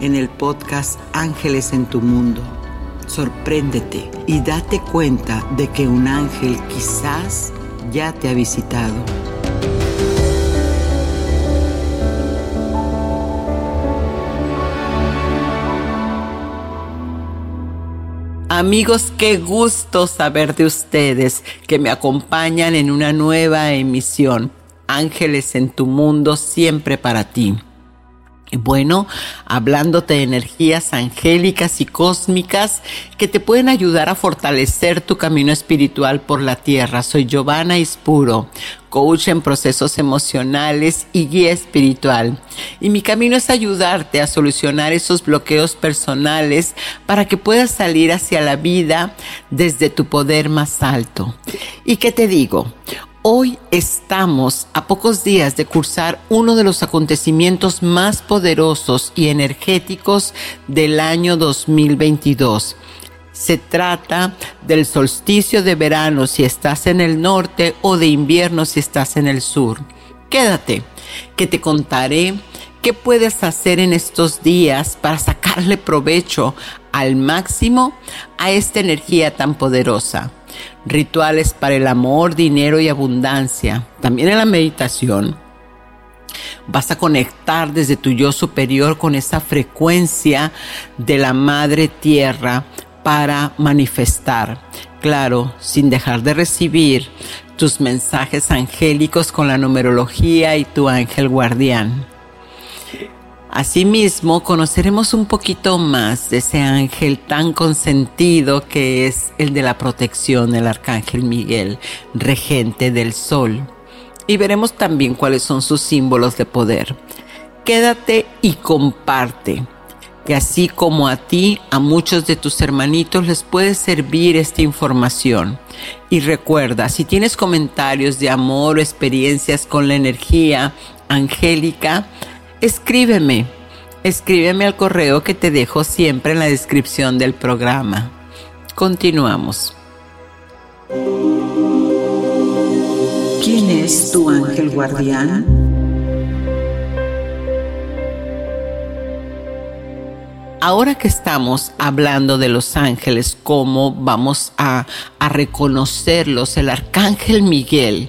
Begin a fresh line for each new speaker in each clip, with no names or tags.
en el podcast Ángeles en tu Mundo. Sorpréndete y date cuenta de que un ángel quizás ya te ha visitado. Amigos, qué gusto saber de ustedes que me acompañan en una nueva emisión. Ángeles en tu mundo siempre para ti. Bueno, hablándote de energías angélicas y cósmicas que te pueden ayudar a fortalecer tu camino espiritual por la tierra. Soy Giovanna Ispuro, coach en procesos emocionales y guía espiritual. Y mi camino es ayudarte a solucionar esos bloqueos personales para que puedas salir hacia la vida desde tu poder más alto. ¿Y qué te digo? Hoy estamos a pocos días de cursar uno de los acontecimientos más poderosos y energéticos del año 2022. Se trata del solsticio de verano si estás en el norte o de invierno si estás en el sur. Quédate, que te contaré qué puedes hacer en estos días para sacarle provecho al máximo a esta energía tan poderosa rituales para el amor, dinero y abundancia. También en la meditación vas a conectar desde tu yo superior con esa frecuencia de la madre tierra para manifestar. Claro, sin dejar de recibir tus mensajes angélicos con la numerología y tu ángel guardián. Asimismo, conoceremos un poquito más de ese ángel tan consentido que es el de la protección, el arcángel Miguel, regente del sol. Y veremos también cuáles son sus símbolos de poder. Quédate y comparte, que así como a ti, a muchos de tus hermanitos les puede servir esta información. Y recuerda, si tienes comentarios de amor o experiencias con la energía angélica, escríbeme. Escríbeme al correo que te dejo siempre en la descripción del programa. Continuamos.
¿Quién es tu ángel guardián?
Ahora que estamos hablando de los ángeles, cómo vamos a, a reconocerlos, el arcángel Miguel,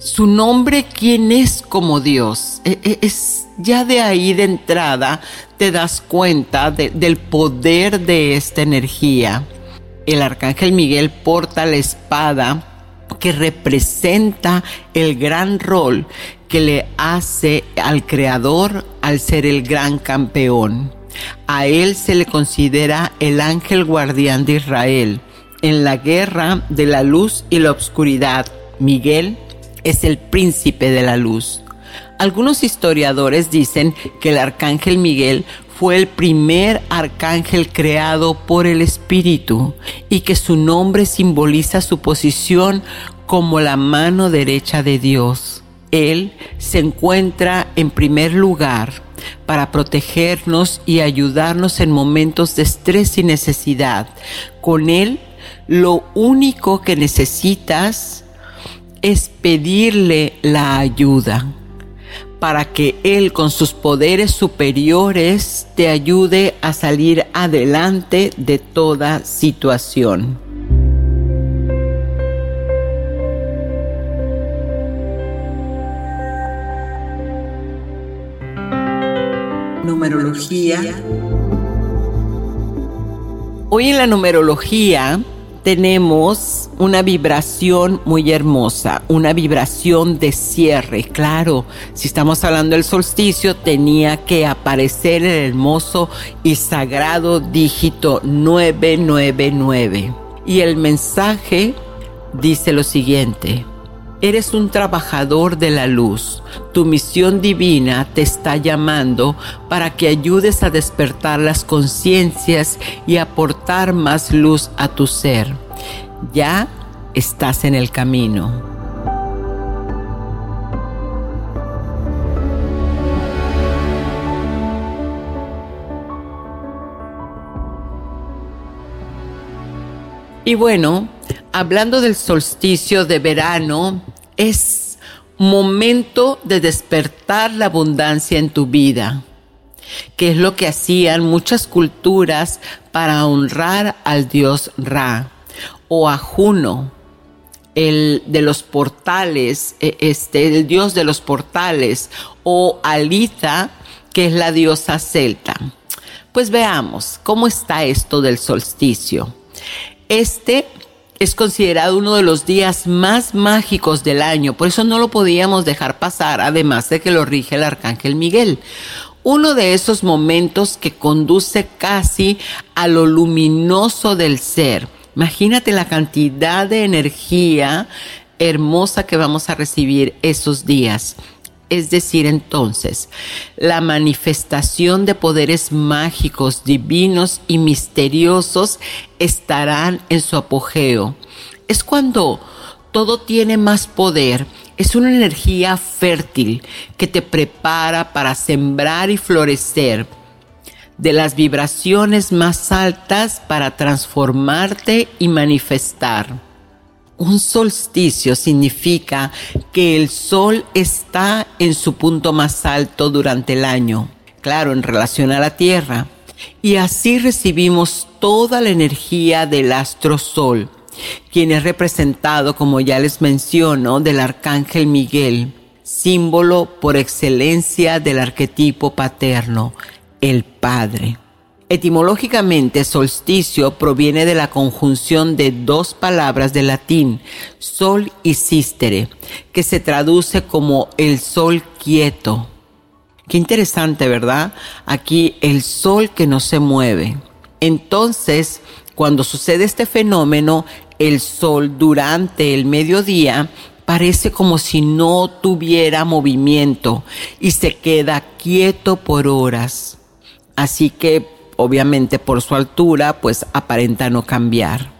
su nombre, ¿quién es como Dios? E, e, es, ya de ahí de entrada te das cuenta del poder de esta energía. El arcángel Miguel porta la espada que representa el gran rol que le hace al creador al ser el gran campeón. A él se le considera el ángel guardián de Israel. En la guerra de la luz y la oscuridad, Miguel es el príncipe de la luz. Algunos historiadores dicen que el arcángel Miguel fue el primer arcángel creado por el Espíritu y que su nombre simboliza su posición como la mano derecha de Dios. Él se encuentra en primer lugar para protegernos y ayudarnos en momentos de estrés y necesidad. Con Él, lo único que necesitas es pedirle la ayuda para que Él con sus poderes superiores te ayude a salir adelante de toda situación.
Numerología.
Hoy en la numerología tenemos una vibración muy hermosa, una vibración de cierre. Claro, si estamos hablando del solsticio, tenía que aparecer el hermoso y sagrado dígito 999. Y el mensaje dice lo siguiente. Eres un trabajador de la luz. Tu misión divina te está llamando para que ayudes a despertar las conciencias y aportar más luz a tu ser. Ya estás en el camino. Y bueno, hablando del solsticio de verano, es momento de despertar la abundancia en tu vida, que es lo que hacían muchas culturas para honrar al dios Ra o a Juno, el de los portales, e, este, el dios de los portales, o Alita, que es la diosa celta. Pues veamos cómo está esto del solsticio. Este es considerado uno de los días más mágicos del año, por eso no lo podíamos dejar pasar, además de que lo rige el arcángel Miguel. Uno de esos momentos que conduce casi a lo luminoso del ser. Imagínate la cantidad de energía hermosa que vamos a recibir esos días. Es decir, entonces, la manifestación de poderes mágicos, divinos y misteriosos estarán en su apogeo. Es cuando todo tiene más poder. Es una energía fértil que te prepara para sembrar y florecer de las vibraciones más altas para transformarte y manifestar. Un solsticio significa que el sol está en su punto más alto durante el año, claro, en relación a la Tierra. Y así recibimos toda la energía del astro sol, quien es representado, como ya les menciono, del arcángel Miguel, símbolo por excelencia del arquetipo paterno, el Padre. Etimológicamente, solsticio proviene de la conjunción de dos palabras de latín, sol y sistere, que se traduce como el sol quieto. Qué interesante, ¿verdad? Aquí el sol que no se mueve. Entonces, cuando sucede este fenómeno, el sol durante el mediodía parece como si no tuviera movimiento y se queda quieto por horas. Así que obviamente por su altura, pues aparenta no cambiar.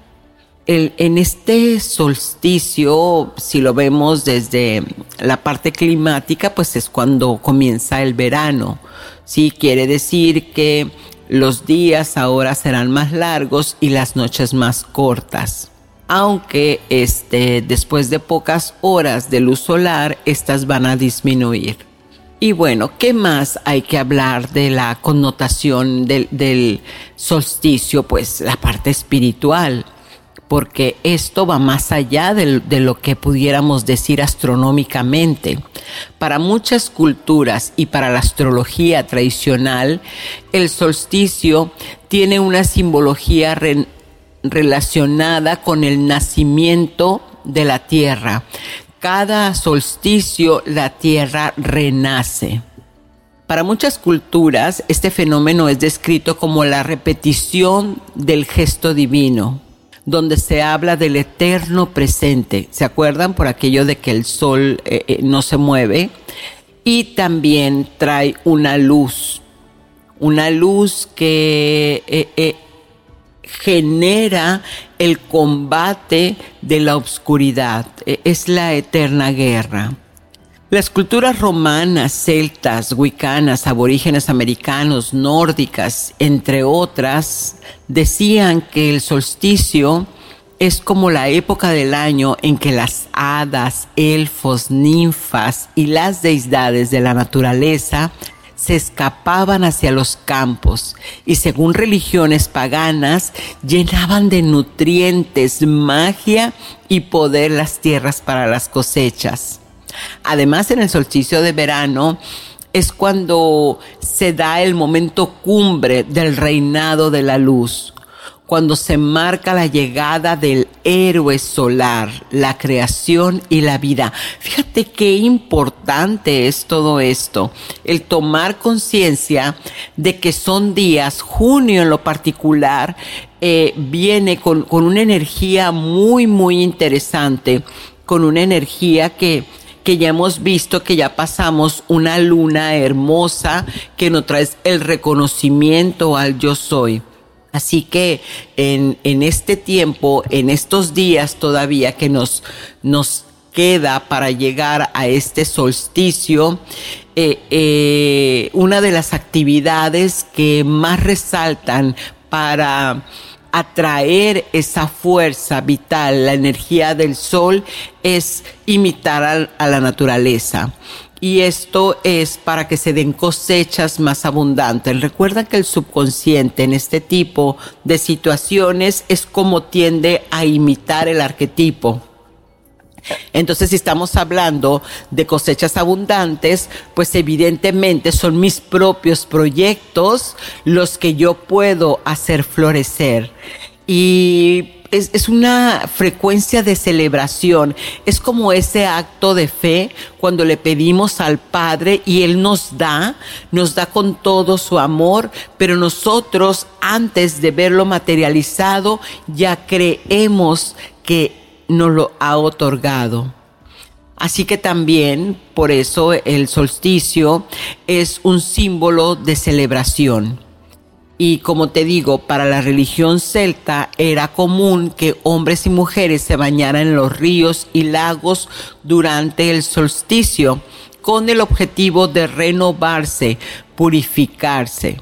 en este solsticio, si lo vemos desde la parte climática, pues es cuando comienza el verano. Sí, quiere decir que los días ahora serán más largos y las noches más cortas. Aunque este, después de pocas horas de luz solar, estas van a disminuir. Y bueno, ¿qué más hay que hablar de la connotación del, solsticio? Pues la parte espiritual, porque esto va más allá de, lo que pudiéramos decir astronómicamente. Para muchas culturas y para la astrología tradicional, el solsticio tiene una simbología relacionada con el nacimiento de la Tierra cada solsticio la tierra renace. Para muchas culturas, este fenómeno es descrito como la repetición del gesto divino, donde se habla del eterno presente. ¿Se acuerdan por aquello de que el sol eh, eh, no se mueve? Y también trae una luz, una luz que eh, genera el combate de la oscuridad, e, es la eterna guerra. Las culturas romanas, celtas, wicanas, aborígenes americanos, nórdicas, entre otras, decían que el solsticio es como la época del año en que las hadas, elfos, ninfas y las deidades de la naturaleza se escapaban hacia los campos y según religiones paganas llenaban de nutrientes, magia y poder las tierras para las cosechas. Además, en el solsticio de verano es cuando se da el momento cumbre del reinado de la luz, cuando se marca la llegada del héroe solar, la creación y la vida. Fíjate qué importante es todo esto, el tomar conciencia de que son días, junio en lo particular, eh, viene con, con una energía muy, muy interesante, con una energía que que ya hemos visto que ya pasamos una luna hermosa que nos trae el reconocimiento al yo soy. Así que en, en este tiempo, en estos días todavía que nos, nos queda para llegar a este solsticio, eh, eh, una de las actividades que más resaltan para atraer esa fuerza vital, la energía del sol, es imitar a, la naturaleza y esto es para que se den cosechas más abundantes. Recuerda que el subconsciente en este tipo de situaciones es como tiende a imitar el arquetipo. Entonces, si estamos hablando de cosechas abundantes, pues evidentemente son mis propios proyectos los que yo puedo hacer florecer. Y es, una frecuencia de celebración. Es como ese acto de fe cuando le pedimos al Padre y Él nos da, nos da con todo su amor, pero nosotros antes de verlo materializado ya creemos que nos lo ha otorgado. Así que también, por eso, el solsticio es un símbolo de celebración. Y como te digo, para la religión celta era común que hombres y mujeres se bañaran en los ríos y lagos durante el solsticio con el objetivo de renovarse, purificarse.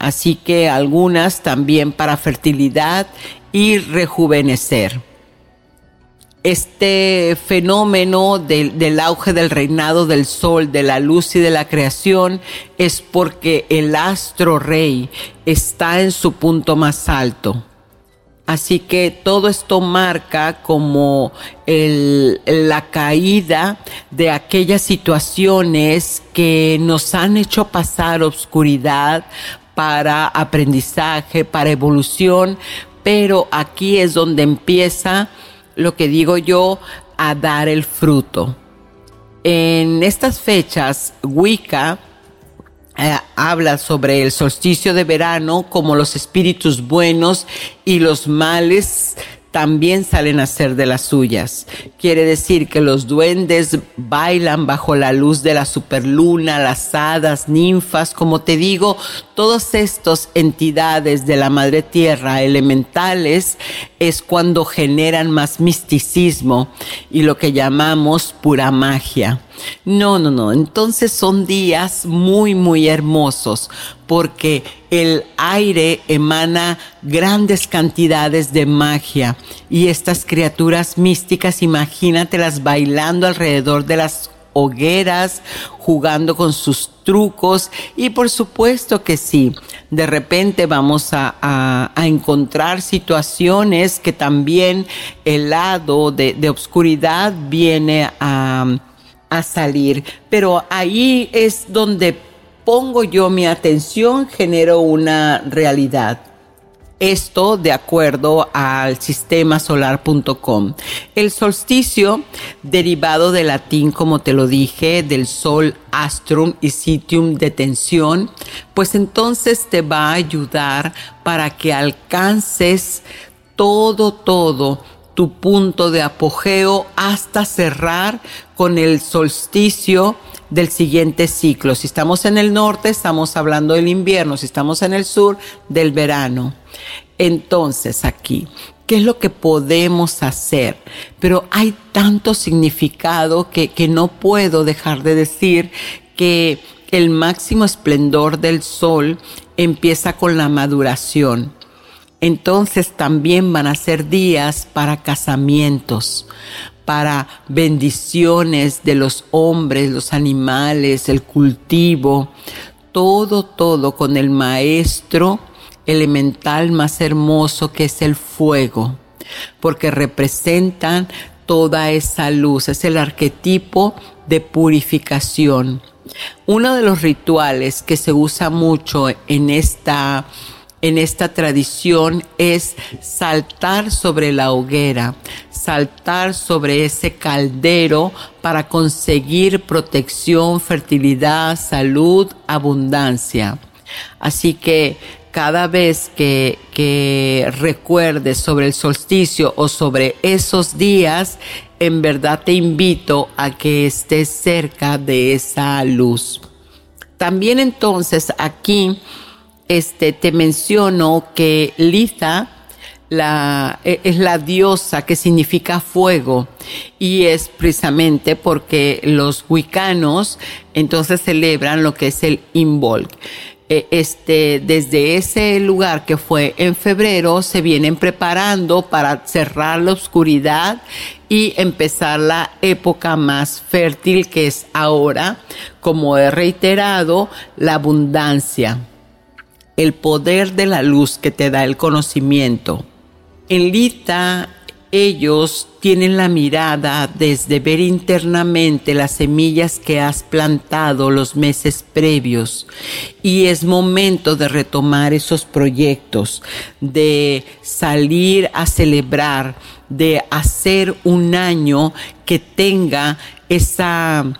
Así que algunas también para fertilidad y rejuvenecer este fenómeno del, auge del reinado del sol, de la luz y de la creación, es porque el astro rey está en su punto más alto. Así que todo esto marca como la caída de aquellas situaciones que nos han hecho pasar obscuridad para aprendizaje, para evolución, pero aquí es donde empieza lo que digo yo, a dar el fruto. En estas fechas, Wicca eh, habla sobre el solsticio de verano como los espíritus buenos y los males también salen a ser de las suyas. Quiere decir que los duendes bailan bajo la luz de la superluna, las hadas, ninfas, como te digo, todas estas entidades de la madre tierra elementales es cuando generan más misticismo y lo que llamamos pura magia. No, no, no. Entonces son días muy, muy hermosos porque el aire emana grandes cantidades de magia y estas criaturas místicas, imagínatelas bailando alrededor de las hogueras, jugando con sus trucos y por supuesto que sí, de repente vamos a, encontrar situaciones que también el lado de, de obscuridad viene a a salir. Pero ahí es donde pongo yo mi atención, genero una realidad. Esto de acuerdo al sistema solar.com. El solsticio, derivado del latín, como te lo dije, del sol astrum y sitium de tensión, pues entonces te va a ayudar para que alcances todo, todo tu punto de apogeo hasta cerrar con el solsticio del siguiente ciclo. Si estamos en el norte, estamos hablando del invierno, si estamos en el sur, del verano. Entonces, aquí, ¿qué es lo que podemos hacer? Pero hay tanto significado que, que no puedo dejar de decir que el máximo esplendor del sol empieza con la maduración entonces también van a ser días para casamientos, para bendiciones de los hombres, los animales, el cultivo, todo, todo con el maestro elemental más hermoso que es el fuego, porque representan toda esa luz, es el arquetipo de purificación. Uno de los rituales que se usa mucho en esta en esta tradición es saltar sobre la hoguera, saltar sobre ese caldero para conseguir protección, fertilidad, salud, abundancia. Así que cada vez que, que recuerdes sobre el solsticio o sobre esos días, en verdad te invito a que estés cerca de esa luz. También entonces aquí este, te menciono que Lita la, e, es la diosa que significa fuego y es precisamente porque los wicanos entonces celebran lo que es el Imbolc. E, este, desde ese lugar que fue en febrero se vienen preparando para cerrar la oscuridad y empezar la época más fértil que es ahora, como he reiterado, la abundancia el poder de la luz que te da el conocimiento. En Lita ellos tienen la mirada desde ver internamente las semillas que has plantado los meses previos y es momento de retomar esos proyectos, de salir a celebrar, de hacer un año que tenga esa,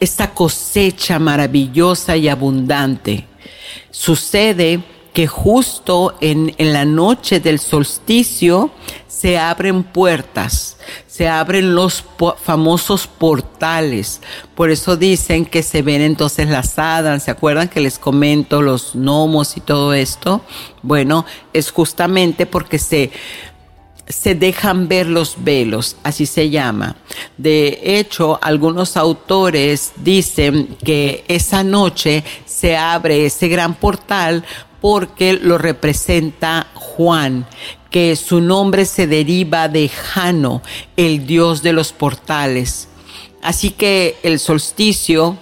esa cosecha maravillosa y abundante. Sucede que justo en, la noche del solsticio se abren puertas, se abren los famosos portales. Por eso dicen que se ven entonces las hadas. ¿Se acuerdan que les comento los gnomos y todo esto? Bueno, es justamente porque se se dejan ver los velos, así se llama. De hecho, algunos autores dicen que esa noche se abre ese gran portal porque lo representa Juan, que su nombre se deriva de Jano, el dios de los portales. Así que el solsticio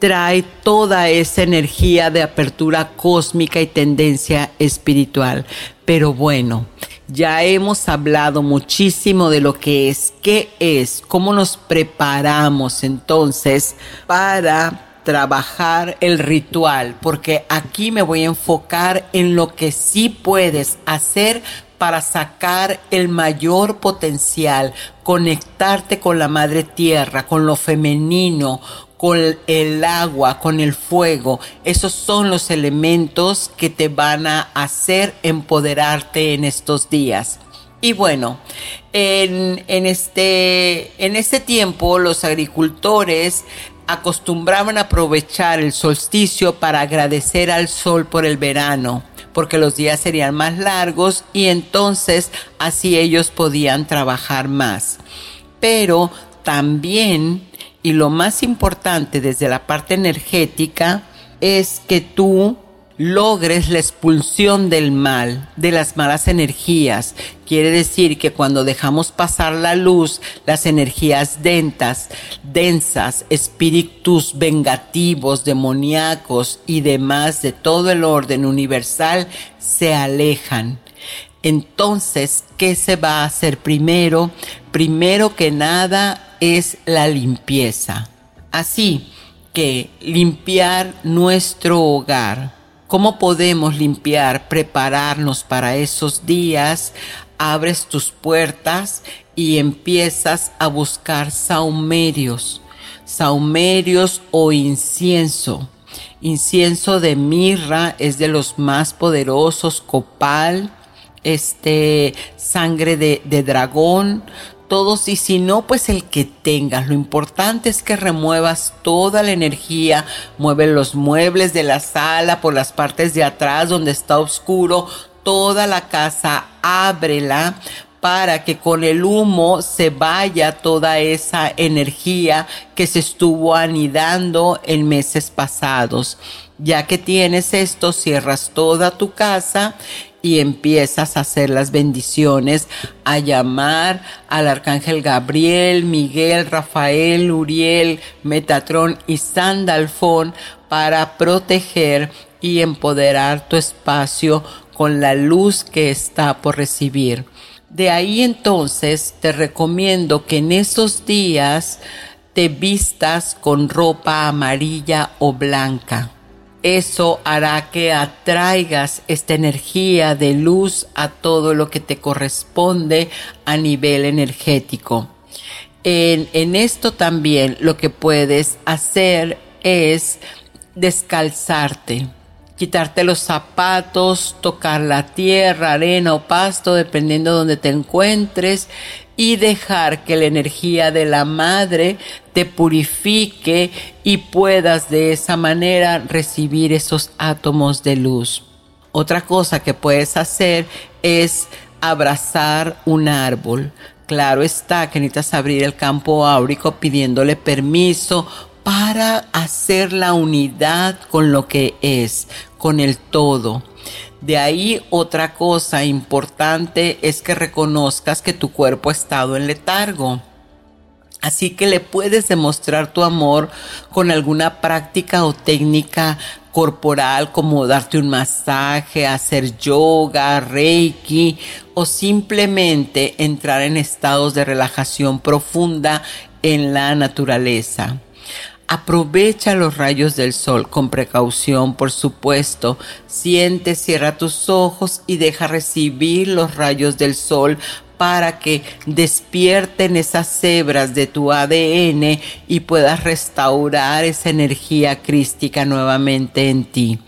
trae toda esa energía de apertura cósmica y tendencia espiritual. Pero bueno, ya hemos hablado muchísimo de lo que es, qué es, cómo nos preparamos entonces para trabajar el ritual, porque aquí me voy a enfocar en lo que sí puedes hacer para sacar el mayor potencial, conectarte con la madre tierra, con lo femenino, con el agua, con el fuego. Esos son los elementos que te van a hacer empoderarte en estos días. Y bueno, en, este, en este tiempo los agricultores acostumbraban a aprovechar el solsticio para agradecer al sol por el verano, porque los días serían más largos y entonces así ellos podían trabajar más. Pero también y lo más importante desde la parte energética es que tú logres la expulsión del mal, de las malas energías. Quiere decir que cuando dejamos pasar la luz, las energías dentas, densas, espíritus vengativos, demoníacos y demás de todo el orden universal se alejan. Entonces, ¿qué se va a hacer primero? Primero que nada, es la limpieza. Así que limpiar nuestro hogar. ¿Cómo podemos limpiar, prepararnos para esos días? Abres tus puertas y empiezas a buscar saumerios, saumerios o incienso. Incienso de mirra es de los más poderosos, copal, este, sangre de, de dragón, todos y si no, pues el que tengas. Lo importante es que remuevas toda la energía, mueve los muebles de la sala por las partes de atrás donde está oscuro, toda la casa, ábrela para que con el humo se vaya toda esa energía que se estuvo anidando en meses pasados. Ya que tienes esto, cierras toda tu casa y empiezas a hacer las bendiciones, a llamar al arcángel Gabriel, Miguel, Rafael, Uriel, Metatrón y Sandalfón para proteger y empoderar tu espacio con la luz que está por recibir. De ahí entonces te recomiendo que en esos días te vistas con ropa amarilla o blanca. Eso hará que atraigas esta energía de luz a todo lo que te corresponde a nivel energético. En, en esto también lo que puedes hacer es descalzarte quitarte los zapatos, tocar la tierra, arena o pasto, dependiendo de donde te encuentres, y dejar que la energía de la madre te purifique y puedas de esa manera recibir esos átomos de luz. Otra cosa que puedes hacer es abrazar un árbol. Claro está que necesitas abrir el campo áurico pidiéndole permiso para hacer la unidad con lo que es, con el todo. De ahí otra cosa importante es que reconozcas que tu cuerpo ha estado en letargo. Así que le puedes demostrar tu amor con alguna práctica o técnica corporal como darte un masaje, hacer yoga, reiki o simplemente entrar en estados de relajación profunda en la naturaleza. Aprovecha los rayos del sol con precaución, por supuesto. Siente, cierra tus ojos y deja recibir los rayos del sol para que despierten esas hebras de tu ADN y puedas restaurar esa energía crística nuevamente en ti.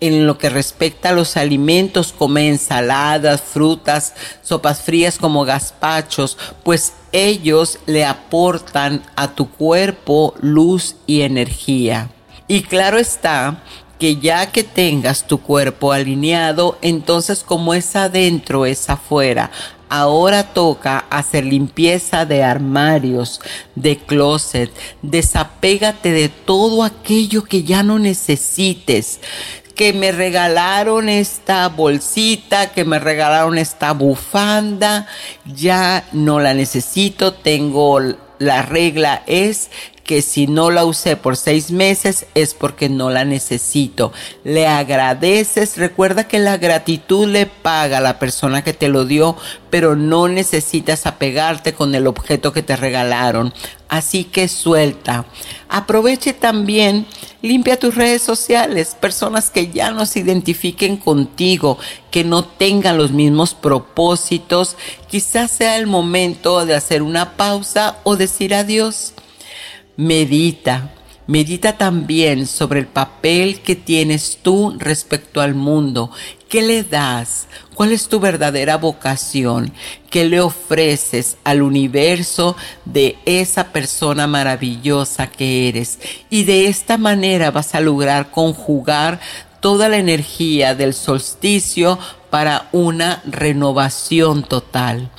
En lo que respecta a los alimentos, come ensaladas, frutas, sopas frías como gazpachos, pues ellos le aportan a tu cuerpo luz y energía. Y claro está que ya que tengas tu cuerpo alineado, entonces como es adentro, es afuera. Ahora toca hacer limpieza de armarios, de closet. Desapégate de todo aquello que ya no necesites que me regalaron esta bolsita, que me regalaron esta bufanda, ya no la necesito, tengo la regla es que si no la usé por seis meses es porque no la necesito. Le agradeces, recuerda que la gratitud le paga a la persona que te lo dio, pero no necesitas apegarte con el objeto que te regalaron. Así que suelta. Aproveche también, limpia tus redes sociales, personas que ya no se identifiquen contigo, que no tengan los mismos propósitos. Quizás sea el momento de hacer una pausa o decir adiós. Medita, medita también sobre el papel que tienes tú respecto al mundo. ¿Qué le das? ¿Cuál es tu verdadera vocación? ¿Qué le ofreces al universo de esa persona maravillosa que eres? Y de esta manera vas a lograr conjugar toda la energía del solsticio para una renovación total.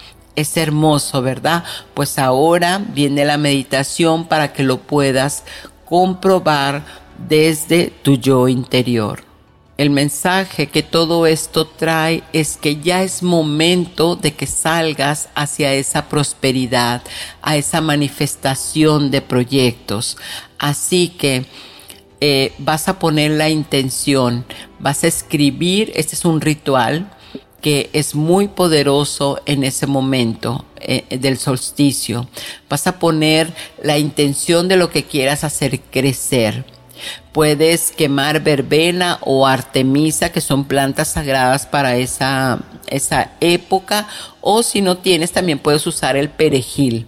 Es hermoso, ¿verdad? Pues ahora viene la meditación para que lo puedas comprobar desde tu yo interior. El mensaje que todo esto trae es que ya es momento de que salgas hacia esa prosperidad, a esa manifestación de proyectos. Así que eh, vas a poner la intención, vas a escribir, este es un ritual, que es muy poderoso en ese momento eh, del solsticio. Vas a poner la intención de lo que quieras hacer crecer. Puedes quemar verbena o artemisa, que son plantas sagradas para esa, esa época, o si no tienes, también puedes usar el perejil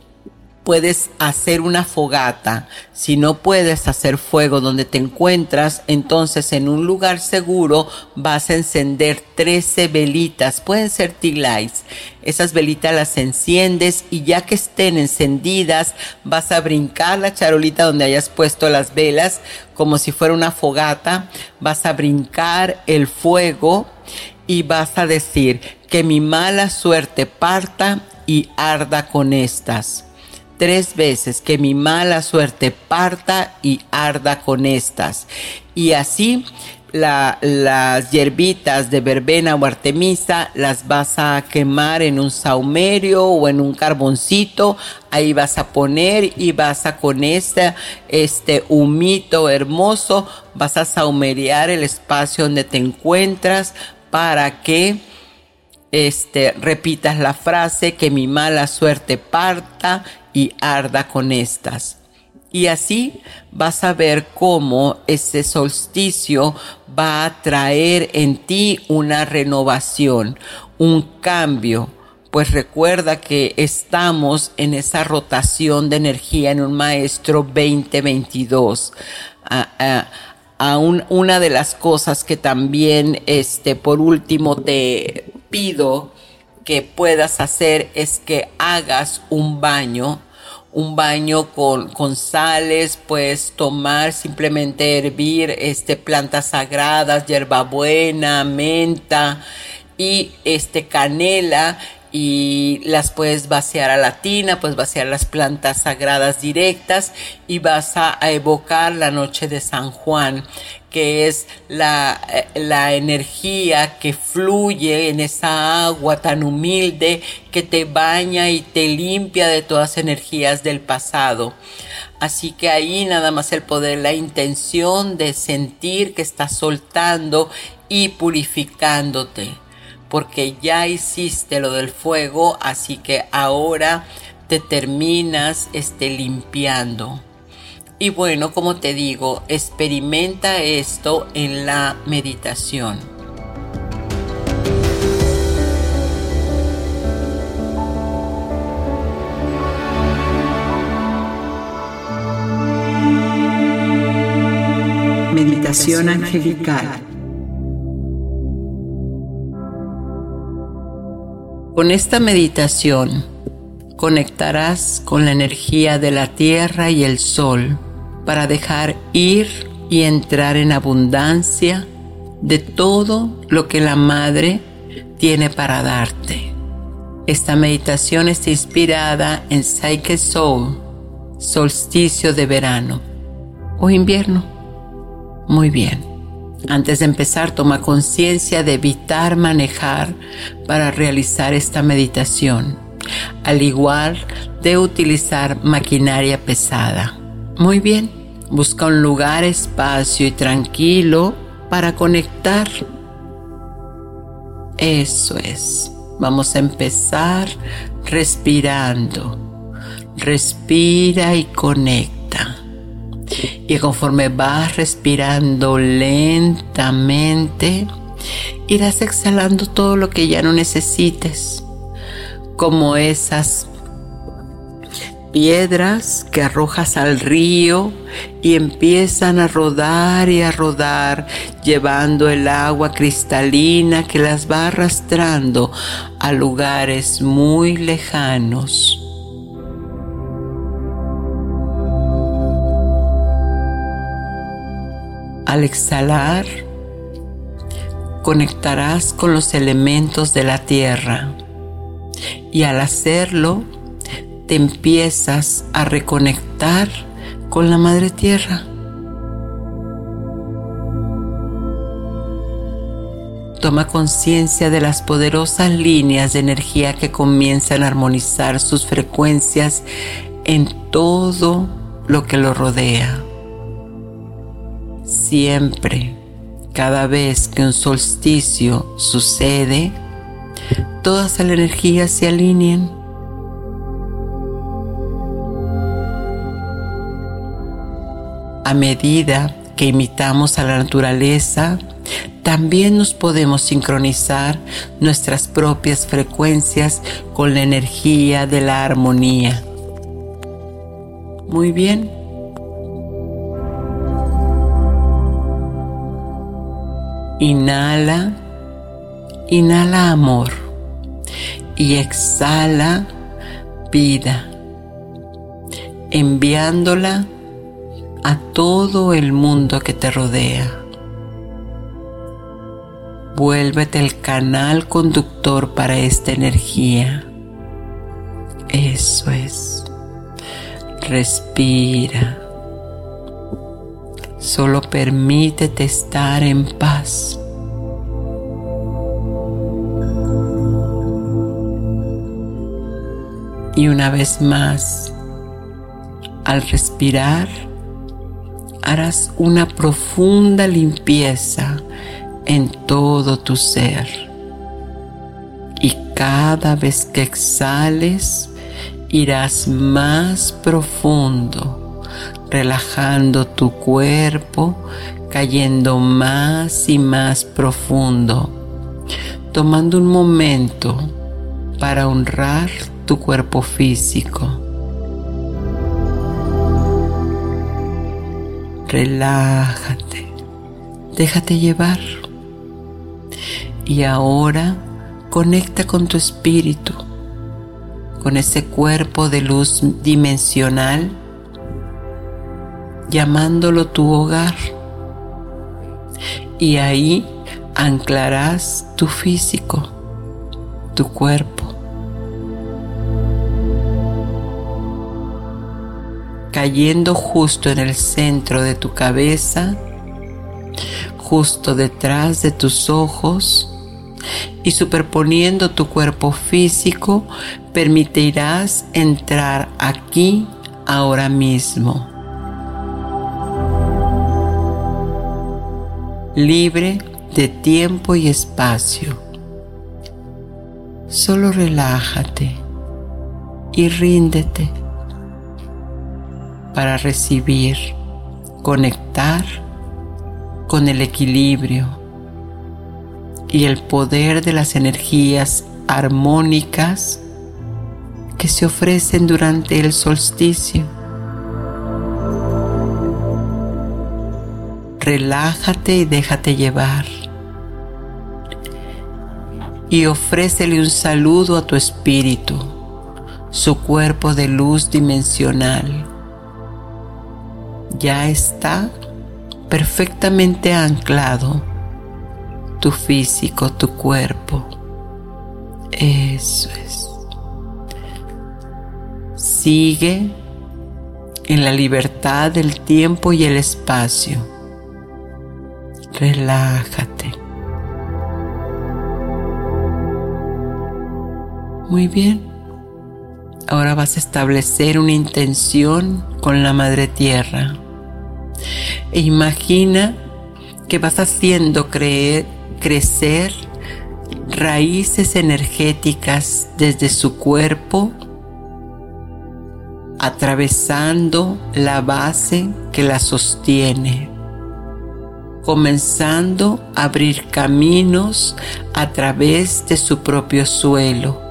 puedes hacer una fogata. Si no puedes hacer fuego donde te encuentras, entonces en un lugar seguro vas a encender 13 velitas. Pueden ser tea Esas velitas las enciendes y ya que estén encendidas, vas a brincar la charolita donde hayas puesto las velas como si fuera una fogata. Vas a brincar el fuego y vas a decir que mi mala suerte parta y arda con estas tres veces, que mi mala suerte parta y arda con estas. Y así las hierbitas de verbena o artemisa las vas a quemar en un saumerio o en un carboncito. Ahí vas a poner y vas a con este, este humito hermoso, vas a saumeriar el espacio donde te encuentras para que este, repitas la frase que mi mala suerte parta y arda con estas. Y así vas a ver cómo ese solsticio va a traer en ti una renovación, un cambio. Pues recuerda que estamos en esa rotación de energía en un maestro 2022. A, a, una de las cosas que también, este, por último, te pido que puedas hacer es que hagas un baño un baño con, con sales, puedes tomar, simplemente hervir este, plantas sagradas, hierbabuena, menta y este, canela y las puedes vaciar a la tina, puedes vaciar las plantas sagradas directas y vas a, evocar la noche de San Juan, que es la, eh, la, energía que fluye en esa agua tan humilde que te baña y te limpia de todas energías del pasado. Así que ahí nada más el poder, la intención de sentir que estás soltando y purificándote porque ya hiciste lo del fuego, así que ahora te terminas este, limpiando. Y bueno, como te digo, experimenta esto en la meditación.
Meditación angelical.
Con esta meditación conectarás con la energía de la tierra y el sol para dejar ir y entrar en abundancia de todo lo que la Madre tiene para darte. Esta meditación está inspirada en Psyche Soul, solsticio de verano o invierno. Muy bien. Antes de empezar, toma conciencia de evitar manejar para realizar esta meditación, al igual de utilizar maquinaria pesada. Muy bien, busca un lugar, espacio y tranquilo para conectar. Eso es. Vamos a empezar respirando. Respira y conecta. Y conforme vas respirando lentamente, irás exhalando todo lo que ya no necesites, como esas piedras que arrojas al río y empiezan a rodar y a rodar, llevando el agua cristalina que las va arrastrando a lugares muy lejanos. Al exhalar, conectarás con los elementos de la tierra y al hacerlo, te empiezas a reconectar con la madre tierra. Toma conciencia de las poderosas líneas de energía que comienzan a armonizar sus frecuencias en todo lo que lo rodea siempre, cada vez que un solsticio sucede, todas las energías se alinean. A medida que imitamos a la naturaleza, también nos podemos sincronizar nuestras propias frecuencias con la energía de la armonía. Muy bien. Inhala, inhala amor y exhala vida, enviándola a todo el mundo que te rodea. Vuélvete el canal conductor para esta energía. Eso es. Respira. Solo permítete estar en paz. Y una vez más, al respirar, harás una profunda limpieza en todo tu ser. Y cada vez que exhales, irás más profundo, relajando tu cuerpo, cayendo más y más profundo, tomando un momento para honrar tu cuerpo físico. Relájate, déjate llevar. Y ahora conecta con tu espíritu con ese cuerpo de luz dimensional, llamándolo tu hogar. Y ahí anclarás tu físico, tu cuerpo. Cayendo justo en el centro de tu cabeza, justo detrás de tus ojos, y superponiendo tu cuerpo físico, permitirás entrar aquí ahora mismo. Libre de tiempo y espacio. Solo relájate y ríndete para recibir, conectar con el equilibrio y el poder de las energías armónicas que se ofrecen durante el solsticio. Relájate y déjate llevar. Y ofrécele un saludo a tu espíritu, su cuerpo de luz dimensional. Ya está perfectamente anclado tu físico, tu cuerpo. Eso es. Sigue en la libertad del tiempo y el espacio. Relájate. Muy bien. Ahora vas a establecer una intención con la Madre Tierra. E imagina que vas haciendo creer crecer raíces energéticas desde su cuerpo, atravesando la base que la sostiene, comenzando a abrir caminos a través de su propio suelo.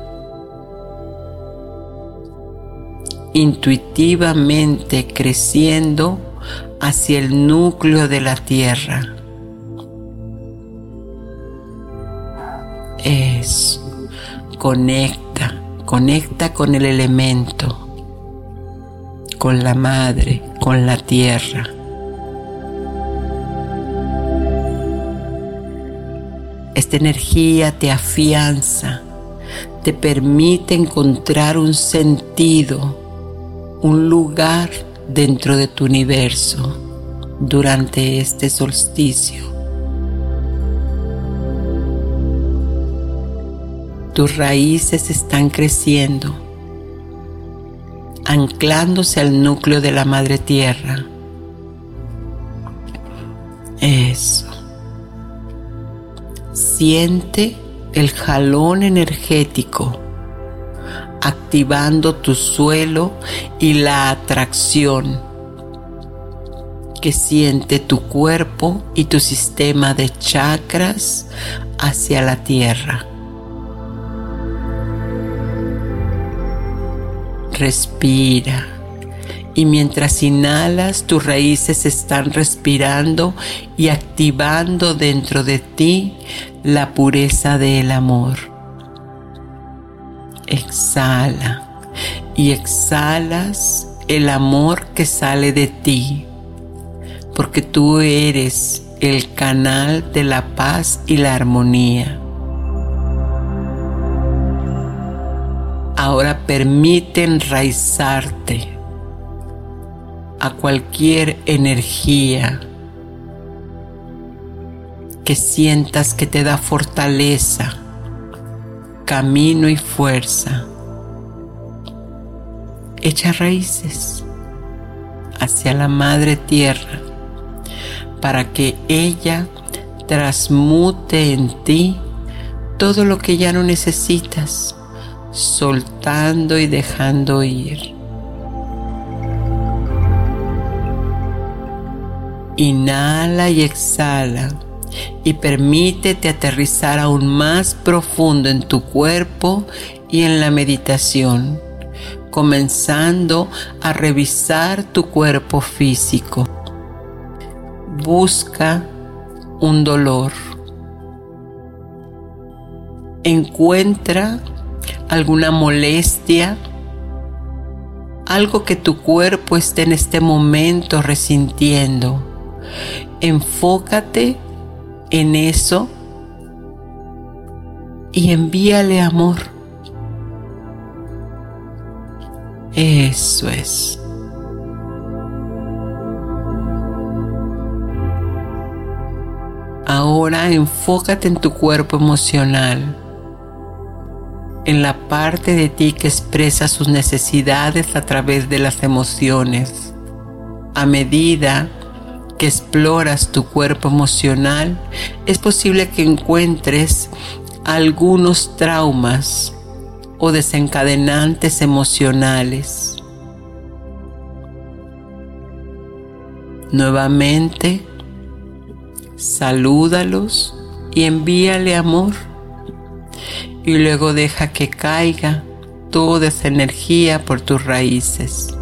intuitivamente creciendo hacia el núcleo de la tierra. Es conecta, conecta con el elemento, con la madre, con la tierra. Esta energía te afianza, te permite encontrar un sentido, un lugar dentro de tu universo durante este solsticio. Tus raíces están creciendo, anclándose al núcleo de la madre tierra. Eso. Siente el jalón energético activando tu suelo y la atracción que siente tu cuerpo y tu sistema de chakras hacia la tierra. Respira. Y mientras inhalas, tus raíces están respirando y activando dentro de ti la pureza del amor. Exhala y exhalas el amor que sale de ti, porque tú eres el canal de la paz y la armonía. ahora permite enraizarte a cualquier energía que sientas que te da fortaleza, camino y fuerza. Echa raíces hacia la Madre Tierra para que ella transmute en ti todo lo que ya no necesitas, soltando y dejando ir. Inhala y exhala y permítete aterrizar aún más profundo en tu cuerpo y en la meditación, comenzando a revisar tu cuerpo físico. Busca un dolor. Encuentra alguna molestia, algo que tu cuerpo esté en este momento resintiendo. Enfócate en eso y envíale amor. Eso es. Ahora enfócate en tu cuerpo emocional, en la parte de ti que expresa sus necesidades a través de las emociones. A medida que exploras tu cuerpo emocional, es posible que encuentres algunos traumas o desencadenantes emocionales. Nuevamente, salúdalos y envíale amor. Y luego deja que caiga toda esa energía por tus raíces.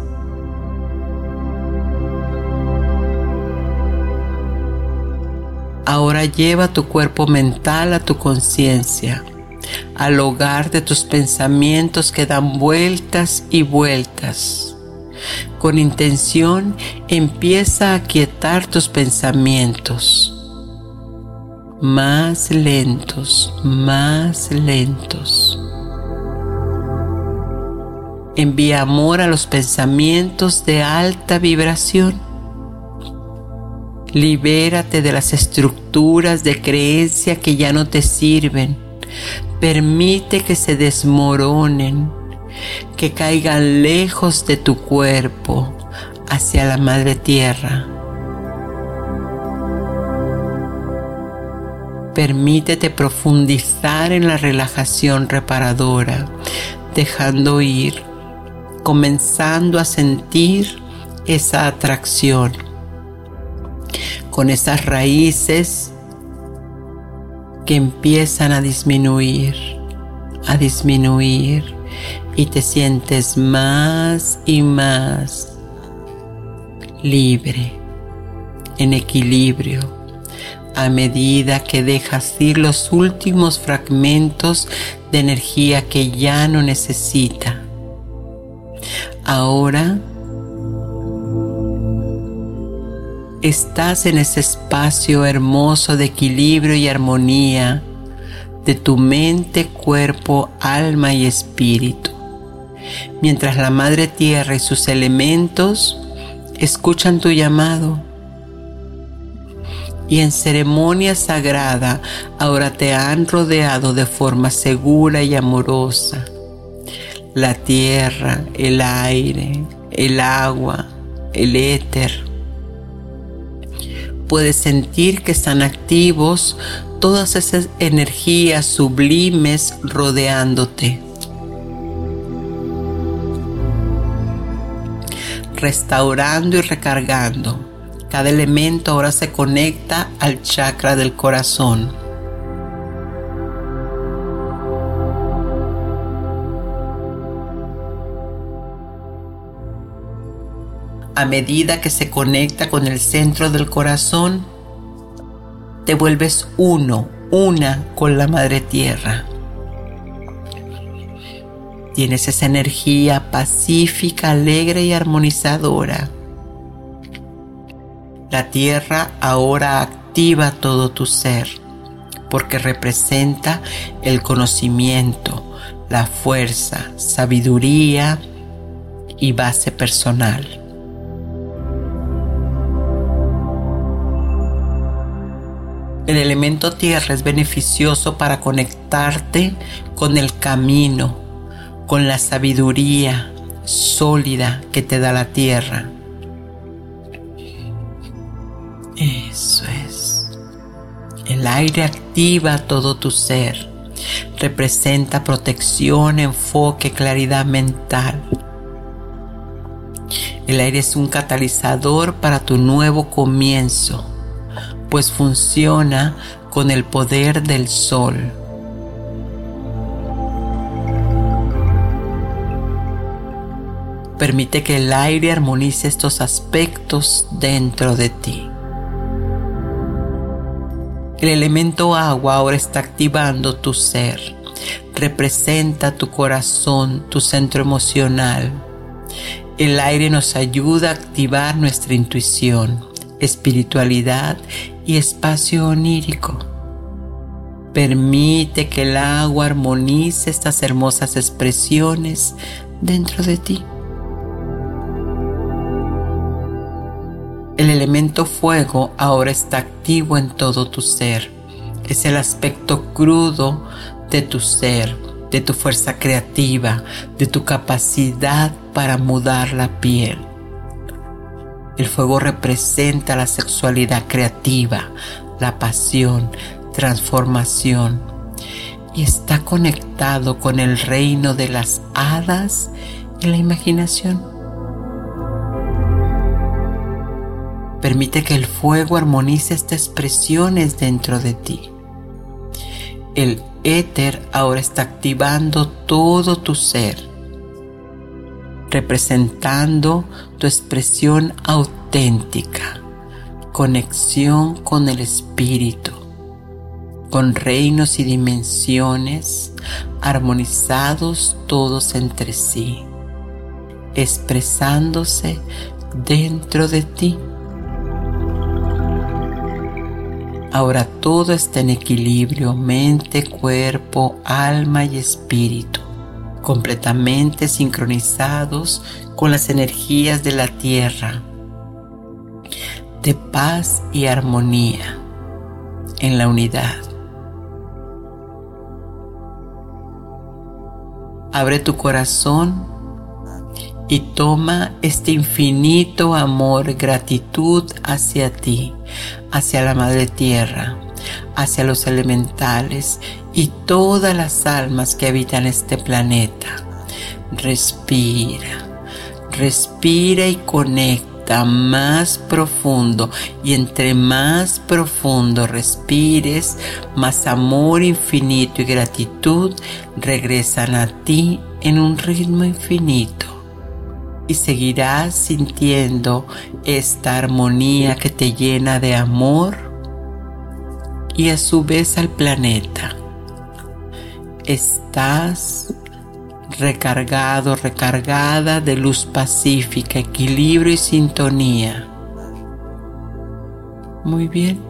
Ahora lleva tu cuerpo mental a tu conciencia, al hogar de tus pensamientos que dan vueltas y vueltas. Con intención empieza a quietar tus pensamientos. Más lentos, más lentos. Envía amor a los pensamientos de alta vibración Libérate de las estructuras de creencia que ya no te sirven. Permite que se desmoronen, que caigan lejos de tu cuerpo hacia la Madre Tierra. Permítete profundizar en la relajación reparadora, dejando ir, comenzando a sentir esa atracción con esas raíces que empiezan a disminuir, a disminuir y te sientes más y más libre, en equilibrio, a medida que dejas ir los últimos fragmentos de energía que ya no necesita. Ahora estás en ese espacio hermoso de equilibrio y armonía de tu mente, cuerpo, alma y espíritu. Mientras la Madre Tierra y sus elementos escuchan tu llamado. Y en ceremonia sagrada ahora te han rodeado de forma segura y amorosa. La tierra, el aire, el agua, el éter puedes sentir que están activos todas esas energías sublimes rodeándote. Restaurando y recargando. Cada elemento ahora se conecta al chakra del corazón. A medida que se conecta con el centro del corazón, te vuelves uno, una con la Madre Tierra. Tienes esa energía pacífica, alegre y armonizadora. La Tierra ahora activa todo tu ser porque representa el conocimiento, la fuerza, sabiduría y base personal. El elemento tierra es beneficioso para conectarte con el camino, con la sabiduría sólida que te da la tierra. Eso es. El aire activa todo tu ser. Representa protección, enfoque, claridad mental. El aire es un catalizador para tu nuevo comienzo, pues funciona con el poder del sol. Permite que el aire armonice estos aspectos dentro de ti. El elemento agua ahora está activando tu ser. Representa tu corazón, tu centro emocional. El aire nos ayuda a activar nuestra intuición, espiritualidad y espacio onírico. Permite que el agua armonice estas hermosas expresiones dentro de ti. El elemento fuego ahora está activo en todo tu ser. Es el aspecto crudo de tu ser, de tu fuerza creativa, de tu capacidad para mudar la piel. El fuego representa la sexualidad creativa, la pasión, transformación y está conectado con el reino de las hadas y la imaginación. Permite que el fuego armonice estas expresiones dentro de ti. El éter ahora está activando todo tu ser, representando tu expresión auténtica, conexión con el espíritu, con reinos y dimensiones armonizados todos entre sí, expresándose dentro de ti. Ahora todo está en equilibrio, mente, cuerpo, alma y espíritu, completamente sincronizados con las energías de la tierra, de paz y armonía en la unidad. Abre tu corazón y toma este infinito amor, gratitud hacia ti, hacia la Madre Tierra, hacia los elementales y todas las almas que habitan este planeta. Respira, respira y conecta más profundo y entre más profundo respires, más amor infinito y gratitud regresan a ti en un ritmo infinito y seguirás sintiendo esta armonía que te llena de amor y a su vez al planeta. Estás recargado, recargada de luz pacífica, equilibrio y sintonía. Muy bien.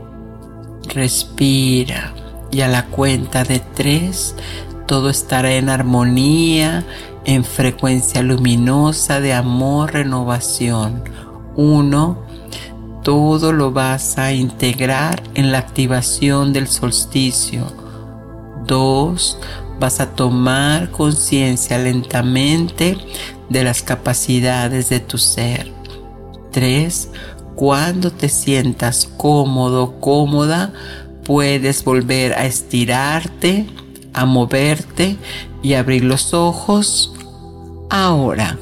Respira y a la cuenta de tres todo estará en armonía en frecuencia luminosa de amor, renovación. Uno, todo lo vas a integrar en la activación del solsticio. Dos, vas a tomar conciencia lentamente de las capacidades de tu ser. Tres, cuando te sientas cómodo, cómoda, puedes volver a estirarte, a moverte y abrir los ojos ahora.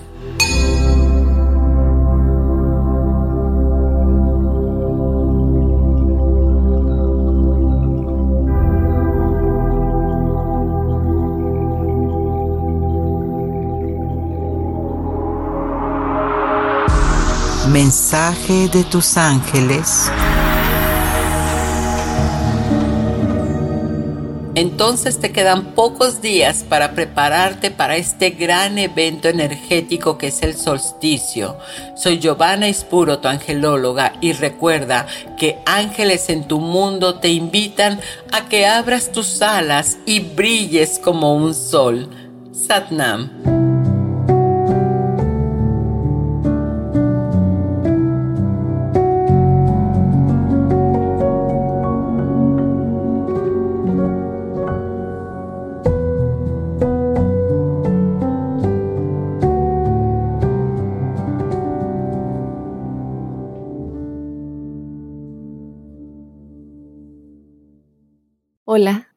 Mensaje de tus ángeles. Entonces te quedan pocos días para prepararte para este gran evento energético que es el solsticio. Soy Giovanna Ispuro, tu angelóloga, y recuerda que ángeles en tu mundo te invitan a que abras tus alas y brilles como un sol. Satnam.